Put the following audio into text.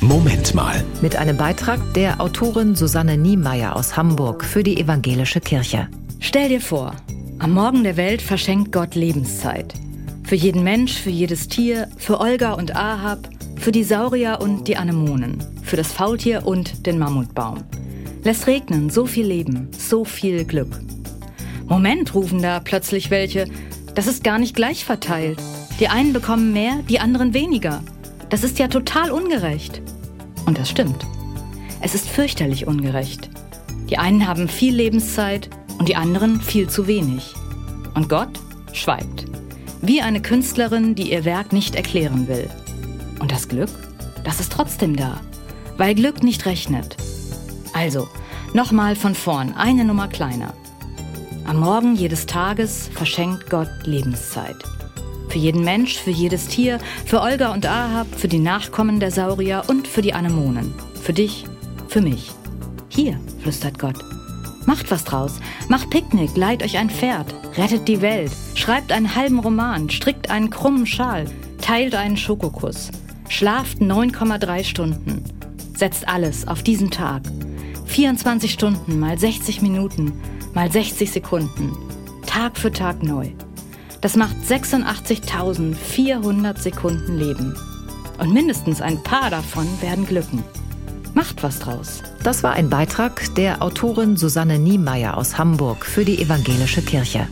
Moment mal. Mit einem Beitrag der Autorin Susanne Niemeyer aus Hamburg für die Evangelische Kirche. Stell dir vor, am Morgen der Welt verschenkt Gott Lebenszeit. Für jeden Mensch, für jedes Tier, für Olga und Ahab, für die Saurier und die Anemonen, für das Faultier und den Mammutbaum. Lässt regnen, so viel Leben, so viel Glück. Moment, rufen da plötzlich welche, das ist gar nicht gleich verteilt. Die einen bekommen mehr, die anderen weniger. Das ist ja total ungerecht. Und das stimmt. Es ist fürchterlich ungerecht. Die einen haben viel Lebenszeit und die anderen viel zu wenig. Und Gott schweigt. Wie eine Künstlerin, die ihr Werk nicht erklären will. Und das Glück? Das ist trotzdem da. Weil Glück nicht rechnet. Also, nochmal von vorn, eine Nummer kleiner. Am Morgen jedes Tages verschenkt Gott Lebenszeit. Für jeden Mensch, für jedes Tier, für Olga und Ahab, für die Nachkommen der Saurier und für die Anemonen. Für dich, für mich. Hier, flüstert Gott. Macht was draus. Macht Picknick, leiht euch ein Pferd, rettet die Welt, schreibt einen halben Roman, strickt einen krummen Schal, teilt einen Schokokuss, schlaft 9,3 Stunden, setzt alles auf diesen Tag. 24 Stunden mal 60 Minuten mal 60 Sekunden, Tag für Tag neu. Das macht 86.400 Sekunden Leben. Und mindestens ein paar davon werden glücken. Macht was draus. Das war ein Beitrag der Autorin Susanne Niemeyer aus Hamburg für die Evangelische Kirche.